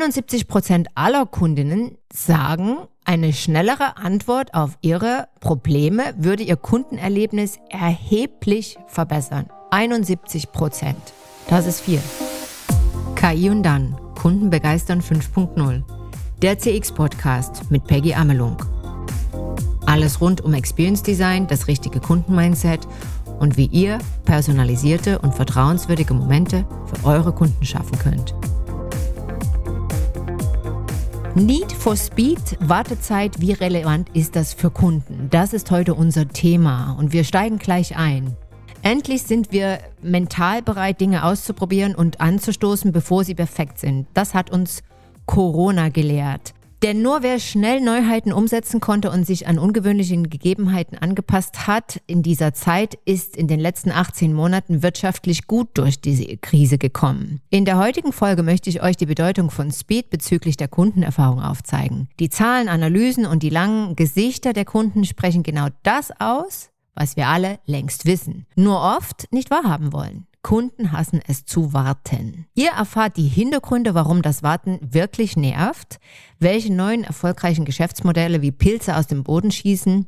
71 Prozent aller Kundinnen sagen, eine schnellere Antwort auf ihre Probleme würde ihr Kundenerlebnis erheblich verbessern. 71 Prozent. Das ist viel. KI und dann. Kunden begeistern 5.0. Der CX-Podcast mit Peggy Amelung. Alles rund um Experience Design, das richtige Kundenmindset und wie ihr personalisierte und vertrauenswürdige Momente für eure Kunden schaffen könnt. Need for Speed, Wartezeit, wie relevant ist das für Kunden? Das ist heute unser Thema und wir steigen gleich ein. Endlich sind wir mental bereit, Dinge auszuprobieren und anzustoßen, bevor sie perfekt sind. Das hat uns Corona gelehrt. Denn nur wer schnell Neuheiten umsetzen konnte und sich an ungewöhnlichen Gegebenheiten angepasst hat in dieser Zeit, ist in den letzten 18 Monaten wirtschaftlich gut durch diese Krise gekommen. In der heutigen Folge möchte ich euch die Bedeutung von Speed bezüglich der Kundenerfahrung aufzeigen. Die Zahlen, Analysen und die langen Gesichter der Kunden sprechen genau das aus, was wir alle längst wissen, nur oft nicht wahrhaben wollen. Kunden hassen es zu warten. Ihr erfahrt die Hintergründe, warum das Warten wirklich nervt, welche neuen erfolgreichen Geschäftsmodelle wie Pilze aus dem Boden schießen,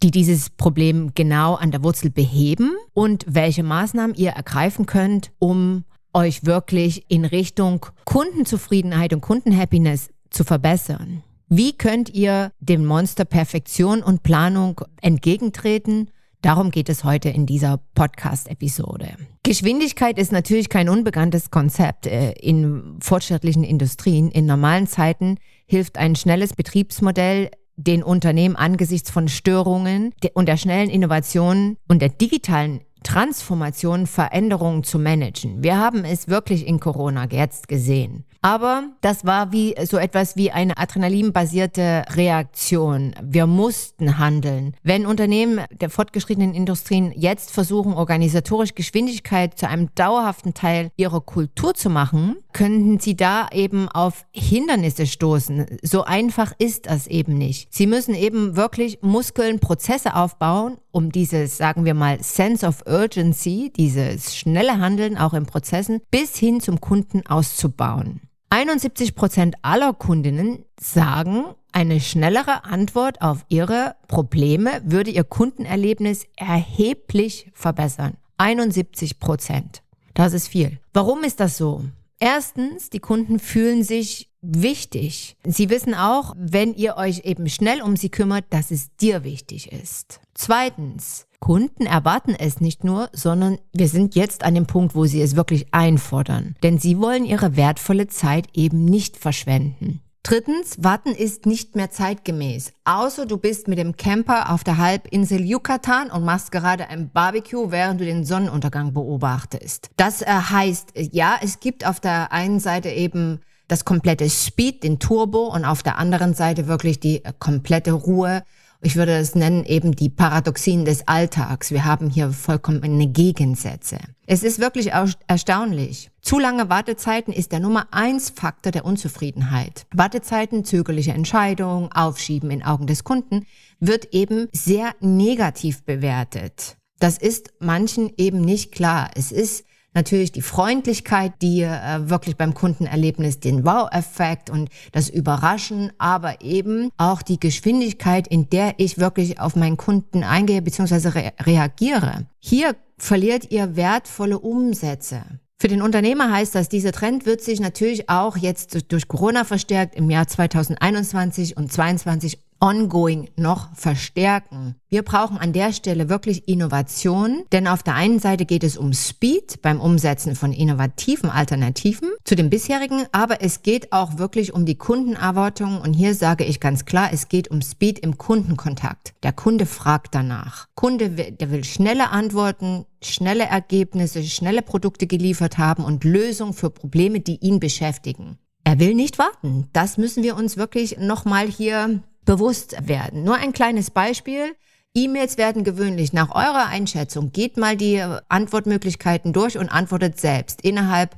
die dieses Problem genau an der Wurzel beheben und welche Maßnahmen ihr ergreifen könnt, um euch wirklich in Richtung Kundenzufriedenheit und Kundenhappiness zu verbessern. Wie könnt ihr dem Monster Perfektion und Planung entgegentreten Darum geht es heute in dieser Podcast-Episode. Geschwindigkeit ist natürlich kein unbekanntes Konzept äh, in fortschrittlichen Industrien. In normalen Zeiten hilft ein schnelles Betriebsmodell den Unternehmen angesichts von Störungen und der schnellen Innovation und der digitalen Transformation, Veränderungen zu managen. Wir haben es wirklich in Corona jetzt gesehen. Aber das war wie so etwas wie eine adrenalinbasierte Reaktion. Wir mussten handeln. Wenn Unternehmen der fortgeschrittenen Industrien jetzt versuchen, organisatorisch Geschwindigkeit zu einem dauerhaften Teil ihrer Kultur zu machen, könnten sie da eben auf Hindernisse stoßen. So einfach ist das eben nicht. Sie müssen eben wirklich Muskeln, Prozesse aufbauen, um dieses, sagen wir mal, Sense of Urgency, dieses schnelle Handeln auch in Prozessen bis hin zum Kunden auszubauen. 71 Prozent aller Kundinnen sagen, eine schnellere Antwort auf ihre Probleme würde ihr Kundenerlebnis erheblich verbessern. 71 Prozent. Das ist viel. Warum ist das so? Erstens, die Kunden fühlen sich wichtig. Sie wissen auch, wenn ihr euch eben schnell um sie kümmert, dass es dir wichtig ist. Zweitens, Kunden erwarten es nicht nur, sondern wir sind jetzt an dem Punkt, wo sie es wirklich einfordern. Denn sie wollen ihre wertvolle Zeit eben nicht verschwenden. Drittens, Warten ist nicht mehr zeitgemäß. Außer du bist mit dem Camper auf der Halbinsel Yucatan und machst gerade ein Barbecue, während du den Sonnenuntergang beobachtest. Das äh, heißt, ja, es gibt auf der einen Seite eben das komplette Speed, den Turbo und auf der anderen Seite wirklich die äh, komplette Ruhe ich würde es nennen eben die Paradoxien des Alltags. Wir haben hier vollkommene Gegensätze. Es ist wirklich erstaunlich. Zu lange Wartezeiten ist der Nummer eins Faktor der Unzufriedenheit. Wartezeiten, zögerliche Entscheidungen, Aufschieben in Augen des Kunden wird eben sehr negativ bewertet. Das ist manchen eben nicht klar. Es ist natürlich die Freundlichkeit, die äh, wirklich beim Kundenerlebnis den Wow-Effekt und das Überraschen, aber eben auch die Geschwindigkeit, in der ich wirklich auf meinen Kunden eingehe bzw. Re reagiere. Hier verliert ihr wertvolle Umsätze. Für den Unternehmer heißt das, dieser Trend wird sich natürlich auch jetzt durch Corona verstärkt im Jahr 2021 und 2022 ongoing noch verstärken. Wir brauchen an der Stelle wirklich Innovation, denn auf der einen Seite geht es um Speed beim Umsetzen von innovativen Alternativen zu den bisherigen, aber es geht auch wirklich um die Kundenerwartungen und hier sage ich ganz klar, es geht um Speed im Kundenkontakt. Der Kunde fragt danach. Kunde, der will schnelle Antworten, schnelle Ergebnisse, schnelle Produkte geliefert haben und Lösungen für Probleme, die ihn beschäftigen. Er will nicht warten. Das müssen wir uns wirklich nochmal hier bewusst werden. Nur ein kleines Beispiel. E-Mails werden gewöhnlich nach eurer Einschätzung. Geht mal die Antwortmöglichkeiten durch und antwortet selbst innerhalb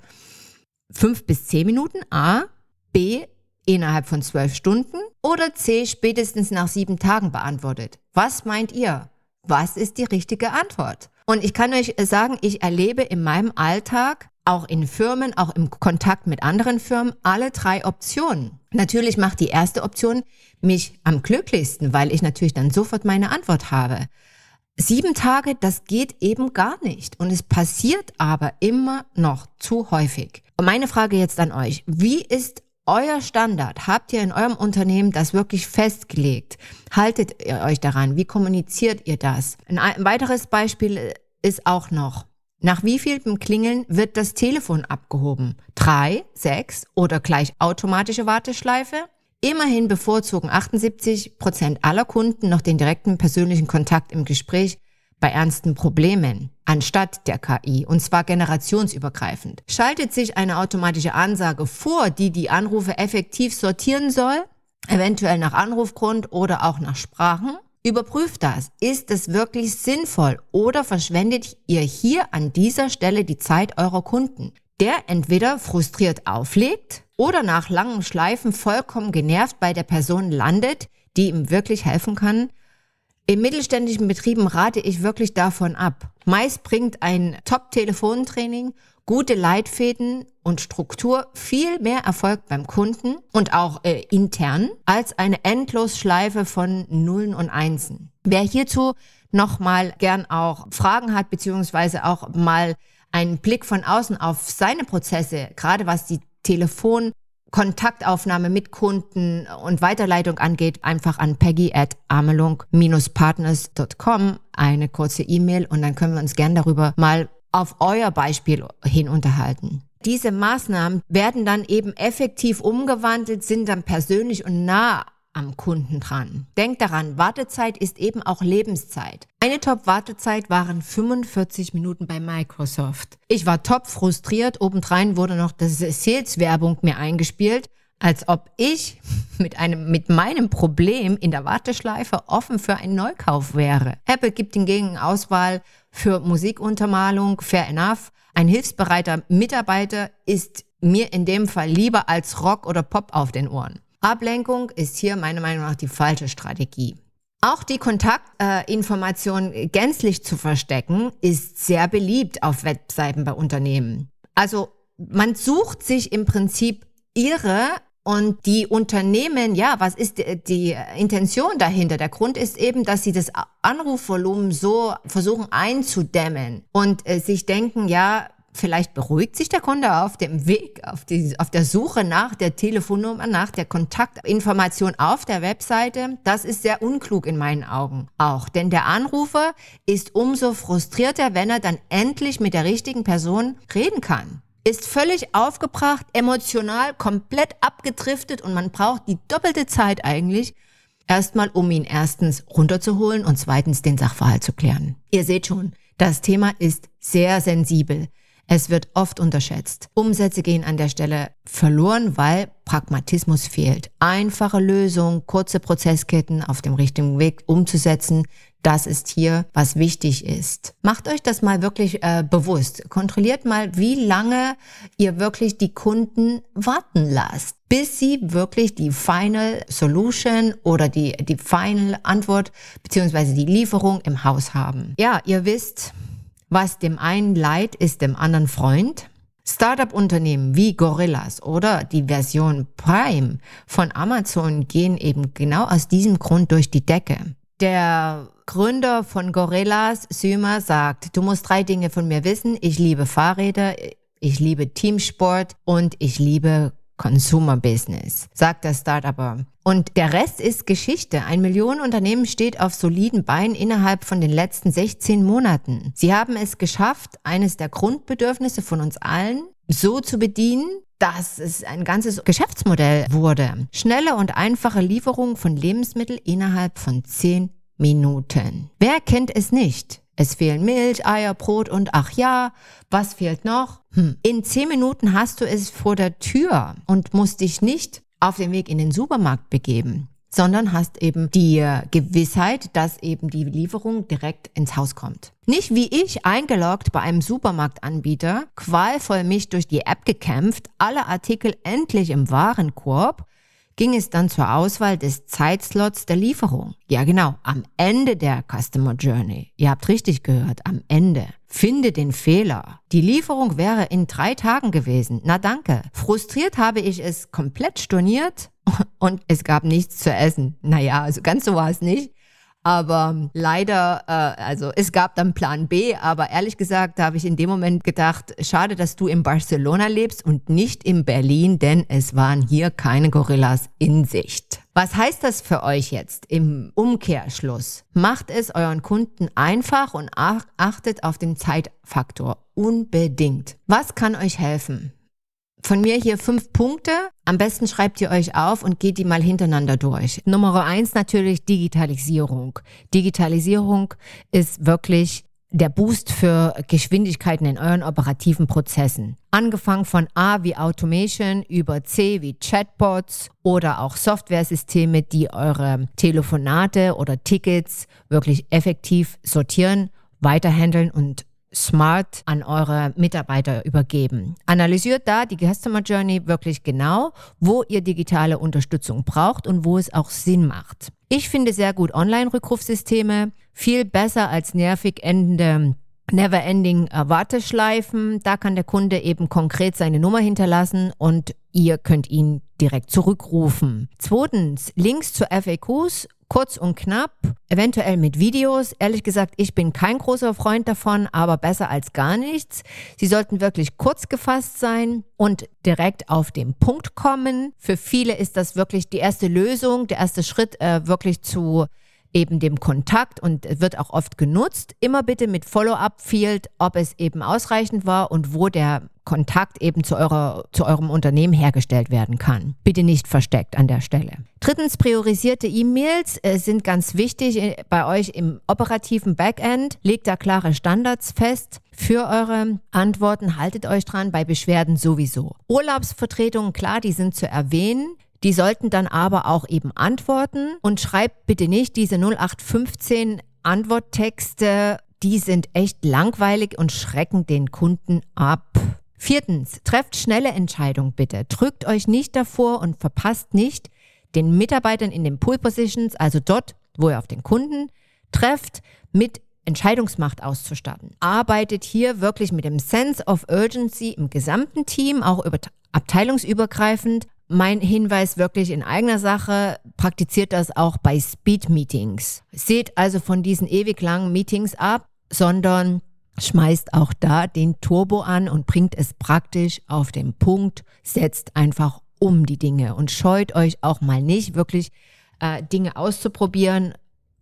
fünf bis zehn Minuten. A. B. Innerhalb von zwölf Stunden. Oder C. Spätestens nach sieben Tagen beantwortet. Was meint ihr? Was ist die richtige Antwort? Und ich kann euch sagen, ich erlebe in meinem Alltag auch in Firmen, auch im Kontakt mit anderen Firmen, alle drei Optionen. Natürlich macht die erste Option mich am glücklichsten, weil ich natürlich dann sofort meine Antwort habe. Sieben Tage, das geht eben gar nicht. Und es passiert aber immer noch zu häufig. Und meine Frage jetzt an euch. Wie ist euer Standard? Habt ihr in eurem Unternehmen das wirklich festgelegt? Haltet ihr euch daran? Wie kommuniziert ihr das? Ein weiteres Beispiel ist auch noch, nach wie vielem Klingeln wird das Telefon abgehoben? Drei, sechs oder gleich automatische Warteschleife? Immerhin bevorzugen 78 Prozent aller Kunden noch den direkten persönlichen Kontakt im Gespräch bei ernsten Problemen anstatt der KI und zwar generationsübergreifend. Schaltet sich eine automatische Ansage vor, die die Anrufe effektiv sortieren soll, eventuell nach Anrufgrund oder auch nach Sprachen? Überprüft das. Ist es wirklich sinnvoll oder verschwendet ihr hier an dieser Stelle die Zeit eurer Kunden, der entweder frustriert auflegt oder nach langen Schleifen vollkommen genervt bei der Person landet, die ihm wirklich helfen kann? In mittelständischen Betrieben rate ich wirklich davon ab. Meist bringt ein Top-Telefontraining gute Leitfäden und Struktur viel mehr Erfolg beim Kunden und auch äh, intern als eine Endlosschleife von Nullen und Einsen. Wer hierzu nochmal gern auch Fragen hat, beziehungsweise auch mal einen Blick von außen auf seine Prozesse, gerade was die Telefon Kontaktaufnahme mit Kunden und Weiterleitung angeht, einfach an peggy at amelung-partners.com eine kurze E-Mail und dann können wir uns gern darüber mal auf euer Beispiel hin unterhalten. Diese Maßnahmen werden dann eben effektiv umgewandelt, sind dann persönlich und nah am Kunden dran. Denkt daran, Wartezeit ist eben auch Lebenszeit. Eine Top-Wartezeit waren 45 Minuten bei Microsoft. Ich war top frustriert. Obendrein wurde noch das Sales-Werbung mir eingespielt, als ob ich mit einem, mit meinem Problem in der Warteschleife offen für einen Neukauf wäre. Apple gibt hingegen Auswahl für Musikuntermalung, fair enough. Ein hilfsbereiter Mitarbeiter ist mir in dem Fall lieber als Rock oder Pop auf den Ohren. Ablenkung ist hier meiner Meinung nach die falsche Strategie. Auch die Kontaktinformation äh, gänzlich zu verstecken, ist sehr beliebt auf Webseiten bei Unternehmen. Also man sucht sich im Prinzip ihre und die Unternehmen, ja, was ist die, die, Intention dahinter? Der Grund ist eben, dass sie das Anrufvolumen so versuchen einzudämmen und äh, sich denken, ja, vielleicht beruhigt sich der Kunde auf dem Weg, auf, die, auf der Suche nach der Telefonnummer, nach der Kontaktinformation auf der Webseite. Das ist sehr unklug in meinen Augen auch. Denn der Anrufer ist umso frustrierter, wenn er dann endlich mit der richtigen Person reden kann ist völlig aufgebracht, emotional, komplett abgedriftet und man braucht die doppelte Zeit eigentlich, erstmal um ihn erstens runterzuholen und zweitens den Sachverhalt zu klären. Ihr seht schon, das Thema ist sehr sensibel. Es wird oft unterschätzt. Umsätze gehen an der Stelle verloren, weil Pragmatismus fehlt. Einfache Lösungen, kurze Prozessketten auf dem richtigen Weg umzusetzen, das ist hier, was wichtig ist. Macht euch das mal wirklich äh, bewusst. Kontrolliert mal, wie lange ihr wirklich die Kunden warten lasst, bis sie wirklich die Final Solution oder die, die Final Antwort beziehungsweise die Lieferung im Haus haben. Ja, ihr wisst, was dem einen leid, ist dem anderen Freund. Startup-Unternehmen wie Gorillas oder die Version Prime von Amazon gehen eben genau aus diesem Grund durch die Decke. Der Gründer von Gorillas, Sümer, sagt, du musst drei Dinge von mir wissen. Ich liebe Fahrräder, ich liebe Teamsport und ich liebe Consumer Business, sagt der Startupper. Und der Rest ist Geschichte. Ein Millionenunternehmen steht auf soliden Beinen innerhalb von den letzten 16 Monaten. Sie haben es geschafft, eines der Grundbedürfnisse von uns allen so zu bedienen, dass es ein ganzes Geschäftsmodell wurde. Schnelle und einfache Lieferung von Lebensmitteln innerhalb von 10 Minuten. Wer kennt es nicht? Es fehlen Milch, Eier, Brot und ach ja, was fehlt noch? Hm. In zehn Minuten hast du es vor der Tür und musst dich nicht auf den Weg in den Supermarkt begeben, sondern hast eben die Gewissheit, dass eben die Lieferung direkt ins Haus kommt. Nicht wie ich eingeloggt bei einem Supermarktanbieter, qualvoll mich durch die App gekämpft, alle Artikel endlich im Warenkorb, ging es dann zur Auswahl des Zeitslots der Lieferung. Ja genau, am Ende der Customer Journey. Ihr habt richtig gehört, am Ende. Finde den Fehler. Die Lieferung wäre in drei Tagen gewesen. Na danke. Frustriert habe ich es komplett storniert und es gab nichts zu essen. Naja, also ganz so war es nicht. Aber leider, äh, also es gab dann Plan B, aber ehrlich gesagt habe ich in dem Moment gedacht, schade, dass du in Barcelona lebst und nicht in Berlin, denn es waren hier keine Gorillas in Sicht. Was heißt das für euch jetzt im Umkehrschluss? Macht es euren Kunden einfach und achtet auf den Zeitfaktor unbedingt. Was kann euch helfen? Von mir hier fünf Punkte. Am besten schreibt ihr euch auf und geht die mal hintereinander durch. Nummer eins natürlich Digitalisierung. Digitalisierung ist wirklich der Boost für Geschwindigkeiten in euren operativen Prozessen. Angefangen von A wie Automation über C wie Chatbots oder auch Softwaresysteme, die eure Telefonate oder Tickets wirklich effektiv sortieren, weiterhandeln und smart an eure Mitarbeiter übergeben. Analysiert da die Customer Journey wirklich genau, wo ihr digitale Unterstützung braucht und wo es auch Sinn macht. Ich finde sehr gut Online-Rückrufsysteme, viel besser als nervig endende Never-ending Warteschleifen. Da kann der Kunde eben konkret seine Nummer hinterlassen und ihr könnt ihn direkt zurückrufen. Zweitens, Links zu FAQs kurz und knapp, eventuell mit Videos. Ehrlich gesagt, ich bin kein großer Freund davon, aber besser als gar nichts. Sie sollten wirklich kurz gefasst sein und direkt auf den Punkt kommen. Für viele ist das wirklich die erste Lösung, der erste Schritt, äh, wirklich zu eben dem Kontakt und wird auch oft genutzt. Immer bitte mit Follow-up-Field, ob es eben ausreichend war und wo der Kontakt eben zu, eurer, zu eurem Unternehmen hergestellt werden kann. Bitte nicht versteckt an der Stelle. Drittens, priorisierte E-Mails äh, sind ganz wichtig äh, bei euch im operativen Backend. Legt da klare Standards fest. Für eure Antworten haltet euch dran, bei Beschwerden sowieso. Urlaubsvertretungen, klar, die sind zu erwähnen. Die sollten dann aber auch eben antworten und schreibt bitte nicht diese 0815 Antworttexte, die sind echt langweilig und schrecken den Kunden ab. Viertens, trefft schnelle Entscheidungen bitte. Drückt euch nicht davor und verpasst nicht den Mitarbeitern in den Pool Positions, also dort, wo ihr auf den Kunden trefft, mit Entscheidungsmacht auszustatten. Arbeitet hier wirklich mit dem Sense of Urgency im gesamten Team, auch über abteilungsübergreifend. Mein Hinweis wirklich in eigener Sache, praktiziert das auch bei Speed Meetings. Seht also von diesen ewig langen Meetings ab, sondern schmeißt auch da den Turbo an und bringt es praktisch auf den Punkt, setzt einfach um die Dinge und scheut euch auch mal nicht, wirklich äh, Dinge auszuprobieren,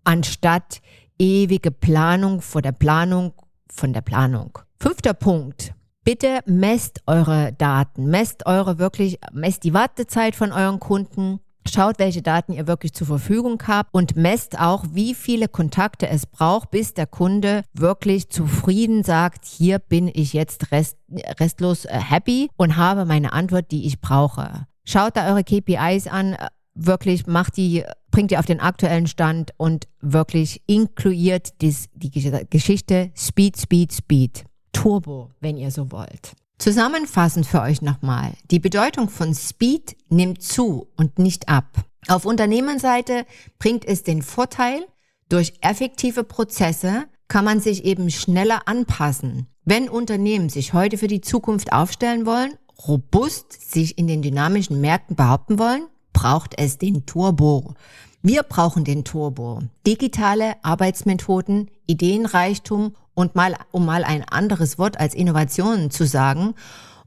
anstatt ewige Planung vor der Planung von der Planung. Fünfter Punkt. Bitte messt eure Daten, messt eure wirklich, messt die Wartezeit von euren Kunden, Schaut, welche Daten ihr wirklich zur Verfügung habt. Und messt auch, wie viele Kontakte es braucht, bis der Kunde wirklich zufrieden sagt, hier bin ich jetzt rest, restlos äh, happy und habe meine Antwort, die ich brauche. Schaut da eure KPIs an, wirklich macht die, bringt die auf den aktuellen Stand und wirklich inkludiert dies, die Geschichte. Speed, Speed, Speed. Turbo, wenn ihr so wollt. Zusammenfassend für euch nochmal. Die Bedeutung von Speed nimmt zu und nicht ab. Auf Unternehmensseite bringt es den Vorteil, durch effektive Prozesse kann man sich eben schneller anpassen. Wenn Unternehmen sich heute für die Zukunft aufstellen wollen, robust sich in den dynamischen Märkten behaupten wollen, braucht es den Turbo. Wir brauchen den Turbo. Digitale Arbeitsmethoden, Ideenreichtum und mal, um mal ein anderes Wort als Innovation zu sagen,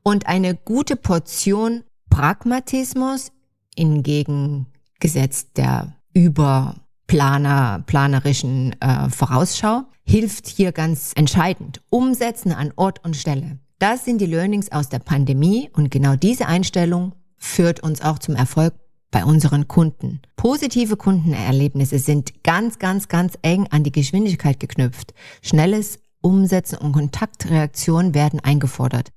und eine gute Portion Pragmatismus in Gegengesetz der überplaner, planerischen äh, Vorausschau hilft hier ganz entscheidend. Umsetzen an Ort und Stelle. Das sind die Learnings aus der Pandemie und genau diese Einstellung führt uns auch zum Erfolg bei unseren Kunden. Positive Kundenerlebnisse sind ganz, ganz, ganz eng an die Geschwindigkeit geknüpft. Schnelles Umsetzen und Kontaktreaktionen werden eingefordert.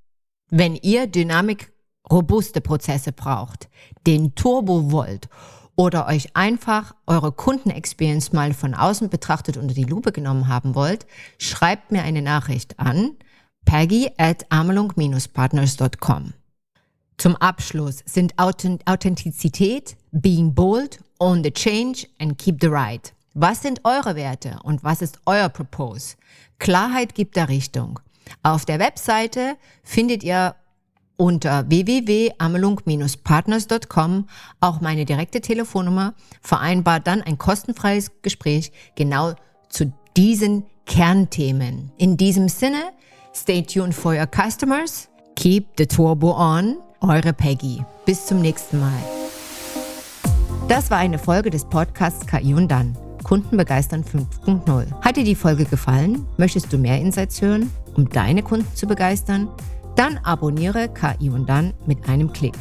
Wenn ihr Dynamik robuste Prozesse braucht, den Turbo wollt oder euch einfach eure Kundenexperience mal von außen betrachtet unter die Lupe genommen haben wollt, schreibt mir eine Nachricht an peggy at amelung-partners.com. Zum Abschluss sind Authentizität, Being bold, own the change and keep the right. Was sind eure Werte und was ist euer Propose? Klarheit gibt der Richtung. Auf der Webseite findet ihr unter www.amelung-partners.com auch meine direkte Telefonnummer, vereinbart dann ein kostenfreies Gespräch genau zu diesen Kernthemen. In diesem Sinne, stay tuned for your customers, keep the turbo on, eure Peggy. Bis zum nächsten Mal. Das war eine Folge des Podcasts KI und dann. Kunden begeistern 5.0. Hat dir die Folge gefallen? Möchtest du mehr Insights hören, um deine Kunden zu begeistern? Dann abonniere KI und dann mit einem Klick.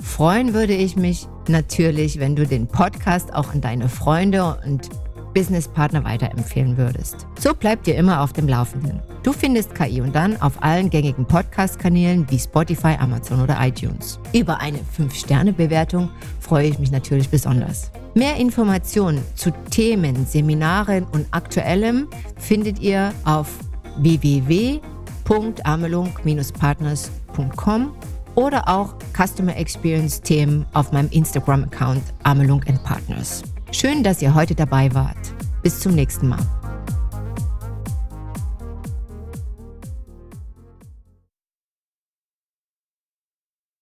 Freuen würde ich mich natürlich, wenn du den Podcast auch an deine Freunde und Businesspartner weiterempfehlen würdest. So bleibt ihr immer auf dem Laufenden. Du findest KI und dann auf allen gängigen Podcast-Kanälen wie Spotify, Amazon oder iTunes. Über eine 5-Sterne-Bewertung freue ich mich natürlich besonders. Mehr Informationen zu Themen, Seminaren und Aktuellem findet ihr auf www.amelung-partners.com oder auch Customer Experience Themen auf meinem Instagram-Account Amelung Partners. Schön, dass ihr heute dabei wart. Bis zum nächsten Mal.